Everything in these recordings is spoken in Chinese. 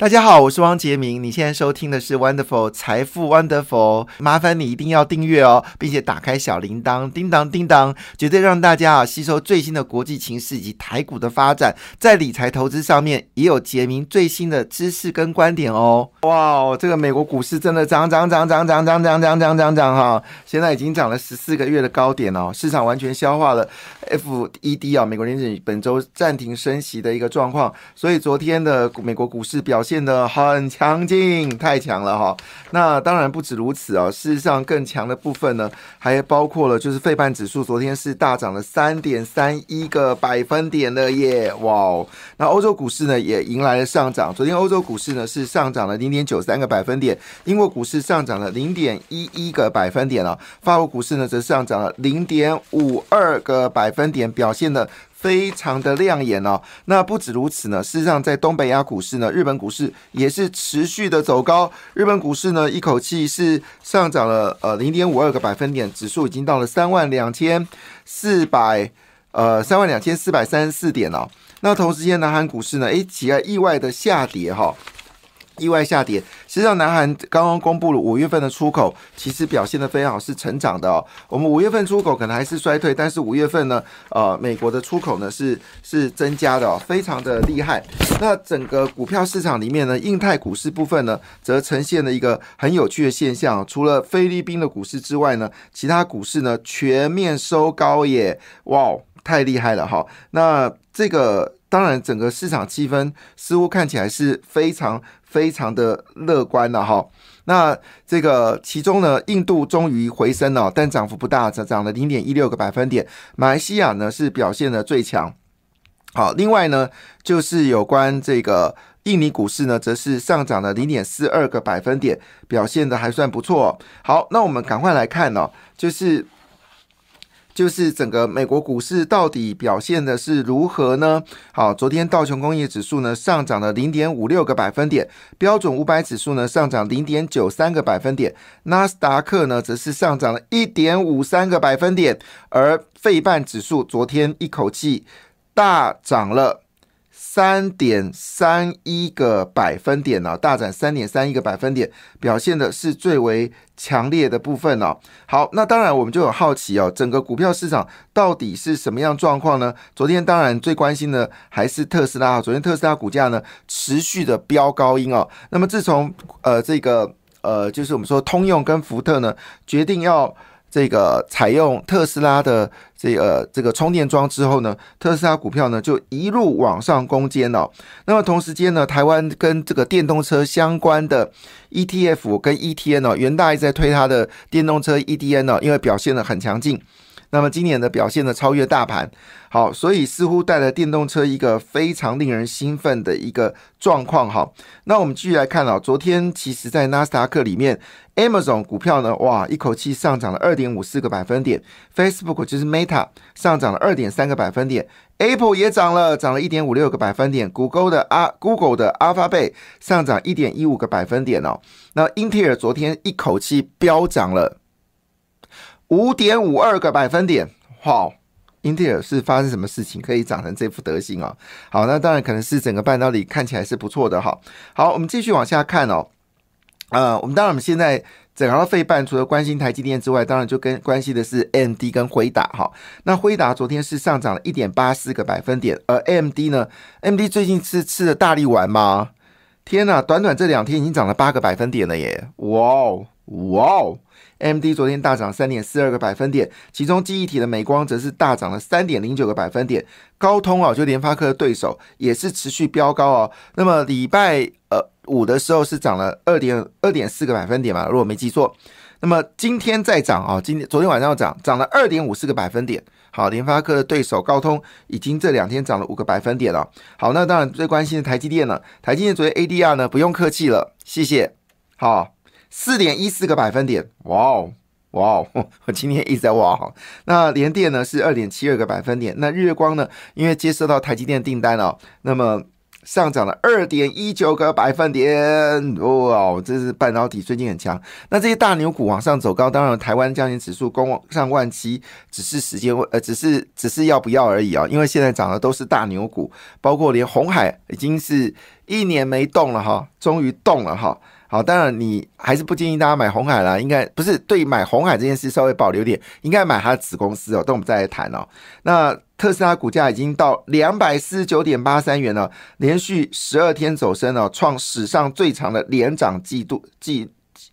大家好，我是汪杰明。你现在收听的是 Wonderful 财富 Wonderful，麻烦你一定要订阅哦，并且打开小铃铛，叮当叮当，绝对让大家啊吸收最新的国际情势以及台股的发展，在理财投资上面也有杰明最新的知识跟观点哦。哇，这个美国股市真的涨涨涨涨涨涨涨涨涨涨哈，现在已经涨了十四个月的高点哦，市场完全消化了 FED 啊，美国联储本周暂停升息的一个状况，所以昨天的美国股市表现。变得很强劲，太强了哈。那当然不止如此啊，事实上更强的部分呢，还包括了就是费半指数，昨天是大涨了三点三一个百分点的耶，哇哦。那欧洲股市呢也迎来了上涨，昨天欧洲股市呢是上涨了零点九三个百分点，英国股市上涨了零点一一个百分点啊，法国股市呢则上涨了零点五二个百分点，表现的。非常的亮眼哦。那不止如此呢，事实上在东北亚股市呢，日本股市也是持续的走高。日本股市呢，一口气是上涨了呃零点五二个百分点，指数已经到了三万两千四百呃三万两千四百三十四点哦。那同时间，南韩股市呢，诶，起了意外的下跌哈。意外下跌，实际上，南韩刚刚公布了五月份的出口，其实表现的非常好，是成长的哦。我们五月份出口可能还是衰退，但是五月份呢，呃，美国的出口呢是是增加的，非常的厉害。那整个股票市场里面呢，印太股市部分呢，则呈现了一个很有趣的现象，除了菲律宾的股市之外呢，其他股市呢全面收高耶，哇，太厉害了哈。那这个当然，整个市场气氛似乎看起来是非常。非常的乐观了哈，那这个其中呢，印度终于回升了，但涨幅不大，涨涨了零点一六个百分点。马来西亚呢是表现的最强。好，另外呢就是有关这个印尼股市呢，则是上涨了零点四二个百分点，表现的还算不错。好，那我们赶快来看哦，就是。就是整个美国股市到底表现的是如何呢？好，昨天道琼工业指数呢上涨了零点五六个百分点，标准五百指数呢上涨零点九三个百分点，纳斯达克呢则是上涨了一点五三个百分点，而费半指数昨天一口气大涨了。三点三一个百分点呢，大涨三点三一个百分点，表现的是最为强烈的部分哦。好，那当然我们就有好奇哦，整个股票市场到底是什么样状况呢？昨天当然最关心的还是特斯拉，昨天特斯拉股价呢持续的飙高音哦。那么自从呃这个呃就是我们说通用跟福特呢决定要。这个采用特斯拉的这个这个充电桩之后呢，特斯拉股票呢就一路往上攻坚了。那么同时间呢，台湾跟这个电动车相关的 ETF 跟 ETN 哦，元大一直在推它的电动车 ETN 哦，因为表现的很强劲。那么今年的表现呢超越大盘，好，所以似乎带来电动车一个非常令人兴奋的一个状况哈。那我们继续来看啊，昨天其实在纳斯达克里面，Amazon 股票呢，哇，一口气上涨了二点五四个百分点，Facebook 就是 Meta 上涨了二点三个百分点，Apple 也涨了，涨了一点五六个百分点，Google 的阿 Google 的 Alphabet 上涨一点一五个百分点哦。那英特尔昨天一口气飙涨了。五点五二个百分点，哇！英特尔是发生什么事情可以涨成这副德行啊？好，那当然可能是整个半导体看起来是不错的哈。好，我们继续往下看哦。呃，我们当然我们现在整个费半除了关心台积电之外，当然就跟关系的是 AMD 跟辉达哈。那辉达昨天是上涨了一点八四个百分点，而 AMD 呢？AMD 最近是吃了大力丸吗？天呐，短短这两天已经涨了八个百分点了耶！哇哦，哇哦！M D 昨天大涨三点四二个百分点，其中记忆体的美光则是大涨了三点零九个百分点。高通啊，就联发科的对手也是持续飙高哦。那么礼拜呃五的时候是涨了二点二点四个百分点嘛，如果没记错。那么今天再涨啊，今天昨天晚上要涨，涨了二点五四个百分点。好，联发科的对手高通已经这两天涨了五个百分点了。好，那当然最关心的台积电了，台积电昨天 A D R 呢不用客气了，谢谢。好。四点一四个百分点，哇哦，哇哦！我今天一直在哇哈。那联电呢是二点七二个百分点，那日月光呢，因为接收到台积电订单哦，那么上涨了二点一九个百分点，哇哦！这是半导体最近很强。那这些大牛股往上走高，当然台湾降权指数攻上万七，只是时间问，呃，只是只是要不要而已啊。因为现在涨的都是大牛股，包括连红海已经是。一年没动了哈，终于动了哈。好，当然你还是不建议大家买红海啦，应该不是对买红海这件事稍微保留点，应该买它的子公司哦。等我们再来谈哦。那特斯拉股价已经到两百四十九点八三元了，连续十二天走升了，创史上最长的连涨季度季。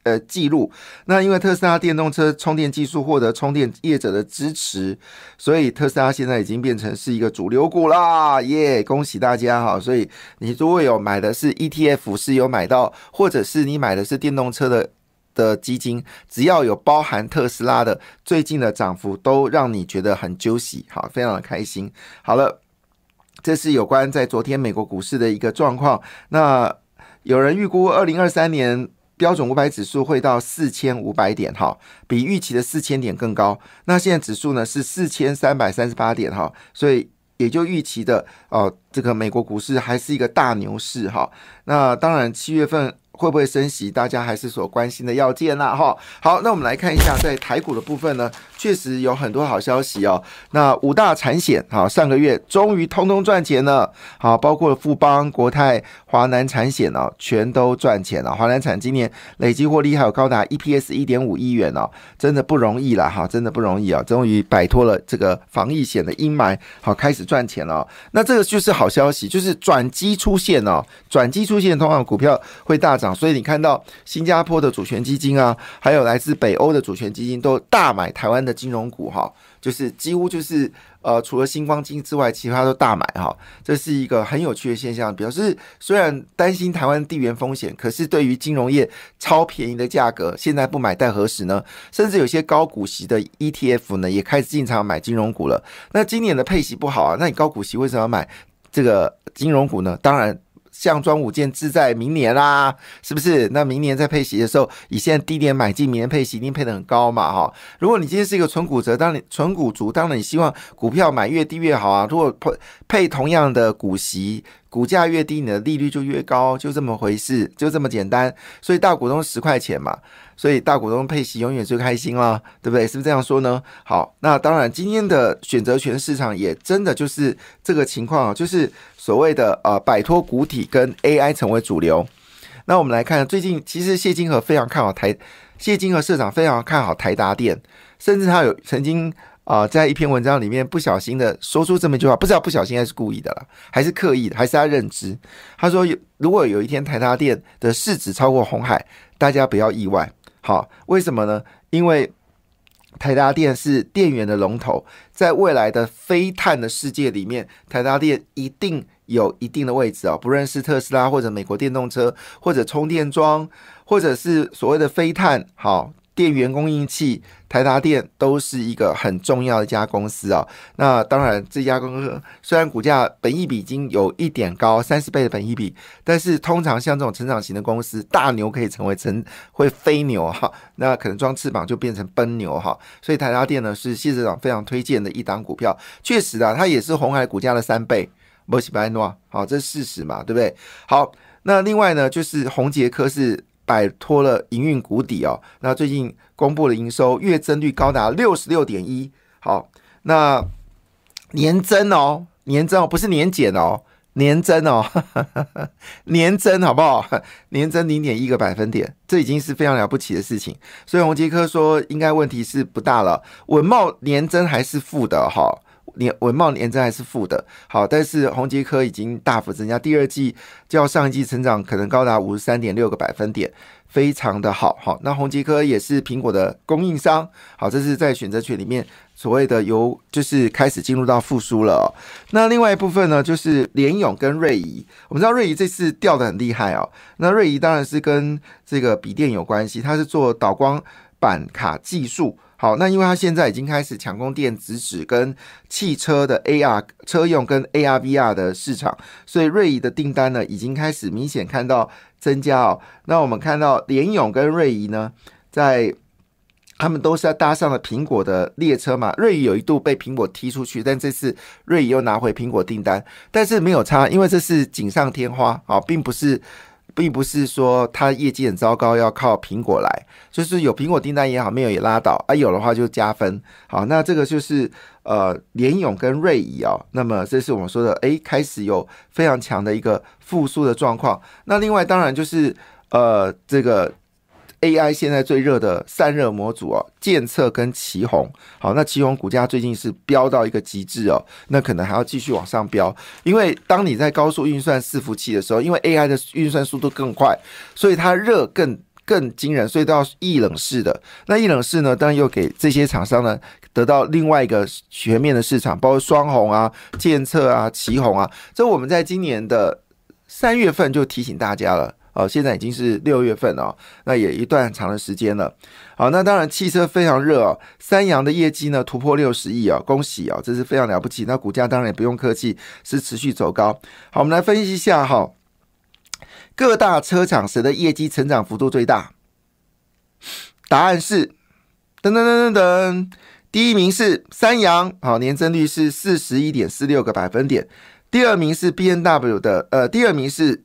呃，记录。那因为特斯拉电动车充电技术获得充电业者的支持，所以特斯拉现在已经变成是一个主流股啦，耶！恭喜大家哈。所以你如果有买的是 ETF，是有买到，或者是你买的是电动车的的基金，只要有包含特斯拉的最近的涨幅，都让你觉得很揪喜，好，非常的开心。好了，这是有关在昨天美国股市的一个状况。那有人预估二零二三年。标准五百指数会到四千五百点哈，比预期的四千点更高。那现在指数呢是四千三百三十八点哈，所以也就预期的哦，这个美国股市还是一个大牛市哈。那当然七月份。会不会升息？大家还是所关心的要件啦，哈。好，那我们来看一下，在台股的部分呢，确实有很多好消息哦。那五大产险，好，上个月终于通通赚钱了，好，包括富邦、国泰、华南产险哦，全都赚钱了。华南产今年累计获利还有高达 EPS 一点五亿元哦，真的不容易了哈，真的不容易啊，终于摆脱了这个防疫险的阴霾，好，开始赚钱了。那这个就是好消息，就是转机出现哦，转机出现，通常股票会大涨。所以你看到新加坡的主权基金啊，还有来自北欧的主权基金都大买台湾的金融股哈，就是几乎就是呃，除了星光金之外，其他都大买哈，这是一个很有趣的现象，表示虽然担心台湾地缘风险，可是对于金融业超便宜的价格，现在不买待何时呢？甚至有些高股息的 ETF 呢，也开始进场买金融股了。那今年的配息不好啊，那你高股息为什么要买这个金融股呢？当然。项庄舞剑志在明年啦，是不是？那明年在配息的时候，以现在低点买进，明年配息一定配的很高嘛，哈。如果你今天是一个纯股者，当你纯股族，当然你希望股票买越低越好啊。如果配配同样的股息。股价越低，你的利率就越高，就这么回事，就这么简单。所以大股东十块钱嘛，所以大股东配息永远最开心了，对不对？是不是这样说呢？好，那当然，今天的选择权市场也真的就是这个情况啊，就是所谓的呃摆脱股体跟 AI 成为主流。那我们来看，最近其实谢金河非常看好台，谢金河社长非常看好台达电，甚至他有曾经。啊，在一篇文章里面不小心的说出这么一句话，不知道不小心还是故意的了，还是刻意的，还是他认知。他说有，如果有一天台达电的市值超过红海，大家不要意外。好，为什么呢？因为台达电是电源的龙头，在未来的非碳的世界里面，台达电一定有一定的位置啊。不论是特斯拉或者美国电动车，或者充电桩，或者是所谓的非碳，好。电源供应器，台达电都是一个很重要的一家公司啊。那当然，这家公司虽然股价本益比已经有一点高，三十倍的本益比，但是通常像这种成长型的公司，大牛可以成为成会飞牛哈，那可能装翅膀就变成奔牛哈。所以台达电呢是谢社长非常推荐的一档股票，确实啊，它也是红海股价的三倍，摩西白诺，好，这是事实嘛，对不对？好，那另外呢，就是宏杰科是。摆脱了营运谷底哦，那最近公布的营收月增率高达六十六点一，好，那年增哦，年增哦，不是年减哦，年增哦，年增好不好？年增零点一个百分点，这已经是非常了不起的事情。所以洪杰科说应该问题是不大了，文茂年增还是负的哈。年文茂年增还是负的，好，但是宏杰科已经大幅增加，第二季较上一季成长可能高达五十三点六个百分点，非常的好，好，那宏杰科也是苹果的供应商，好，这是在选择权里面所谓的由就是开始进入到复苏了。那另外一部分呢，就是联勇跟瑞仪，我们知道瑞仪这次掉的很厉害哦，那瑞仪当然是跟这个笔电有关系，它是做导光板卡技术。好，那因为它现在已经开始抢攻电子纸跟汽车的 AR 车用跟 ARVR 的市场，所以瑞仪的订单呢已经开始明显看到增加哦。那我们看到联勇跟瑞仪呢，在他们都是要搭上了苹果的列车嘛。瑞仪有一度被苹果踢出去，但这次瑞仪又拿回苹果订单，但是没有差，因为这是锦上添花啊，并不是并不是说它业绩很糟糕，要靠苹果来，就是有苹果订单也好，没有也拉倒啊，有的话就加分。好，那这个就是呃联勇跟瑞仪哦，那么这是我们说的，哎，开始有非常强的一个复苏的状况。那另外当然就是呃这个。AI 现在最热的散热模组哦，建测跟旗宏，好，那旗宏股价最近是飙到一个极致哦，那可能还要继续往上飙，因为当你在高速运算伺服器的时候，因为 AI 的运算速度更快，所以它热更更惊人，所以都要易冷式的。那易冷式呢，当然又给这些厂商呢得到另外一个全面的市场，包括双红啊、建测啊、旗宏啊，这我们在今年的三月份就提醒大家了。哦，现在已经是六月份了，那也一段长的时间了。好，那当然汽车非常热哦，三洋的业绩呢突破六十亿啊，恭喜啊，这是非常了不起。那股价当然也不用客气，是持续走高。好，我们来分析一下哈，各大车厂谁的业绩成长幅度最大？答案是噔噔噔噔噔，第一名是三洋，好，年增率是四十一点四六个百分点。第二名是 B N W 的，呃，第二名是。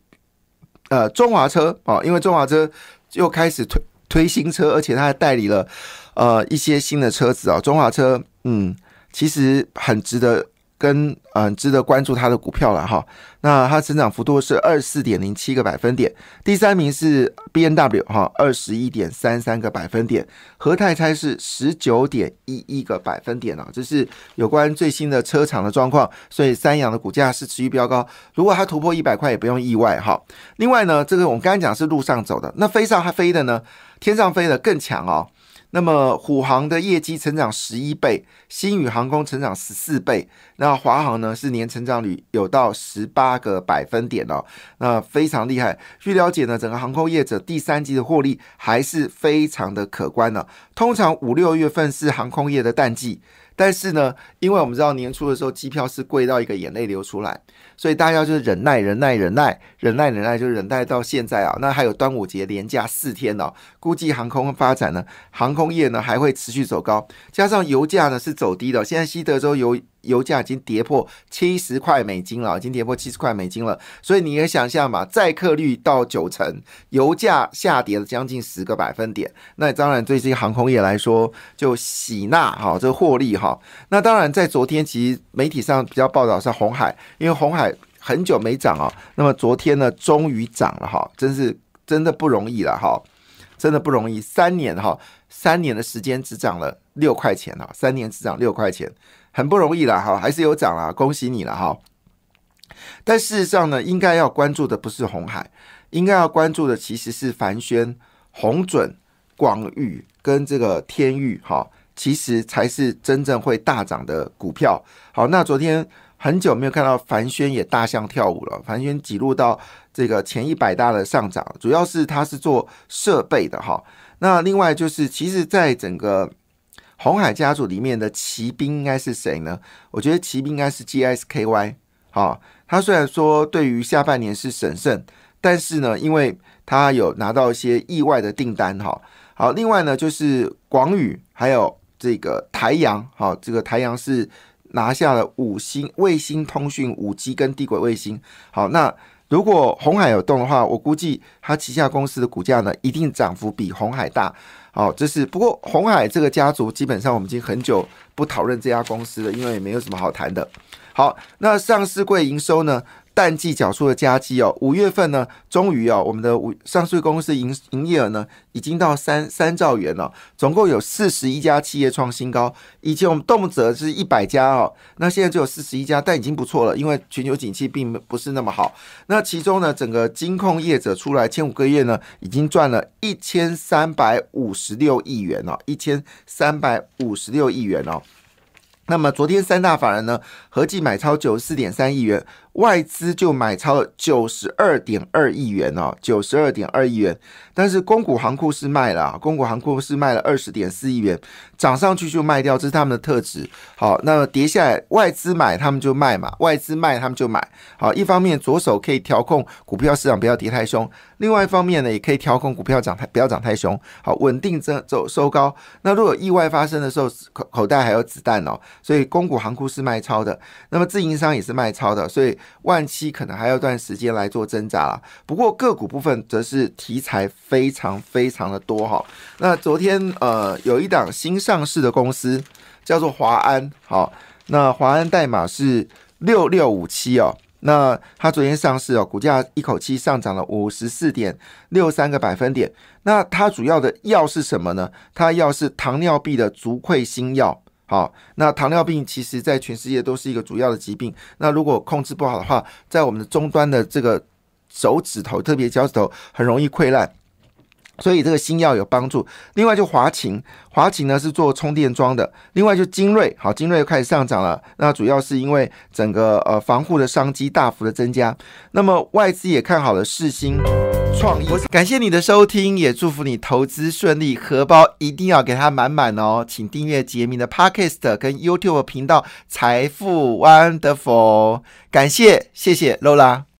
呃，中华车啊，因为中华车又开始推推新车，而且它还代理了呃一些新的车子啊。中华车，嗯，其实很值得。跟嗯值得关注它的股票了哈，那它增长幅度是二四点零七个百分点，第三名是 B N W 哈，二十一点三三个百分点，和泰拆是十九点一一个百分点啊，这是有关最新的车厂的状况，所以三洋的股价是持续飙高，如果它突破一百块也不用意外哈。另外呢，这个我们刚才讲是路上走的，那飞上它飞的呢，天上飞的更强哦。那么虎航的业绩成长十一倍，新宇航空成长十四倍，那华航呢是年成长率有到十八个百分点哦，那非常厉害。据了解呢，整个航空业者第三季的获利还是非常的可观的。通常五六月份是航空业的淡季。但是呢，因为我们知道年初的时候机票是贵到一个眼泪流出来，所以大家就是忍耐、忍耐、忍耐、忍耐、忍耐，就忍耐到现在啊。那还有端午节连假四天哦，估计航空发展呢，航空业呢还会持续走高，加上油价呢是走低的。现在西德州油。油价已经跌破七十块美金了，已经跌破七十块美金了。所以你也想象嘛，载客率到九成，油价下跌了将近十个百分点。那当然对这些航空业来说就喜纳哈，这个获利哈。那当然在昨天其实媒体上比较报道是红海，因为红海很久没涨啊，那么昨天呢终于涨了哈，真是真的不容易了哈，真的不容易，三年哈，三年的时间只涨了六块钱啊，三年只涨六块钱。很不容易了哈，还是有涨了，恭喜你了哈。但事实上呢，应该要关注的不是红海，应该要关注的其实是凡轩、红准、广宇跟这个天域哈，其实才是真正会大涨的股票。好，那昨天很久没有看到凡轩也大象跳舞了，凡轩挤入到这个前一百大的上涨，主要是它是做设备的哈。那另外就是，其实在整个红海家族里面的骑兵应该是谁呢？我觉得骑兵应该是 GSKY。好，他虽然说对于下半年是审慎，但是呢，因为他有拿到一些意外的订单。哈，好，另外呢就是广宇还有这个台阳。好，这个台阳是拿下了五星卫星通讯五 G 跟地轨卫星。好，那如果红海有动的话，我估计他旗下公司的股价呢一定涨幅比红海大。好，这是不过红海这个家族基本上我们已经很久不讨论这家公司了，因为也没有什么好谈的。好，那上市柜营收呢？淡季缴出的加基哦，五月份呢，终于哦，我们的五上市公司营营业额呢，已经到三三兆元了，总共有四十一家企业创新高。以前我们动辄是一百家哦，那现在只有四十一家，但已经不错了，因为全球景气并不是那么好。那其中呢，整个金控业者出来前五个月呢，已经赚了一千三百五十六亿元哦，一千三百五十六亿元哦。那么昨天三大法人呢，合计买超九十四点三亿元。外资就买超了九十二点二亿元哦，九十二点二亿元。但是公股行库是卖了，公股行库是卖了二十点四亿元，涨上去就卖掉，这是他们的特质。好，那跌下来外资买他们就卖嘛，外资卖他们就买。好，一方面左手可以调控股票市场不要跌太凶，另外一方面呢也可以调控股票涨太不要涨太凶。好，稳定增走收高。那如果意外发生的时候，口口袋还有子弹哦，所以公股行库是卖超的，那么自营商也是卖超的，所以。万七可能还要一段时间来做挣扎了。不过个股部分则是题材非常非常的多哈。那昨天呃有一档新上市的公司叫做华安，好，那华安代码是六六五七哦。那它昨天上市哦，股价一口气上涨了五十四点六三个百分点。那它主要的药是什么呢？它药是糖尿病的足溃新药。好，那糖尿病其实在全世界都是一个主要的疾病。那如果控制不好的话，在我们的终端的这个手指头，特别脚趾头，很容易溃烂。所以这个新药有帮助。另外就华擎，华擎呢是做充电桩的。另外就精锐，好，精锐又开始上涨了。那主要是因为整个呃防护的商机大幅的增加。那么外资也看好了世新创意。感谢你的收听，也祝福你投资顺利，荷包一定要给它满满哦。请订阅杰明的 Podcast 跟 YouTube 频道财富 Wonderful。感谢，谢谢 Lola。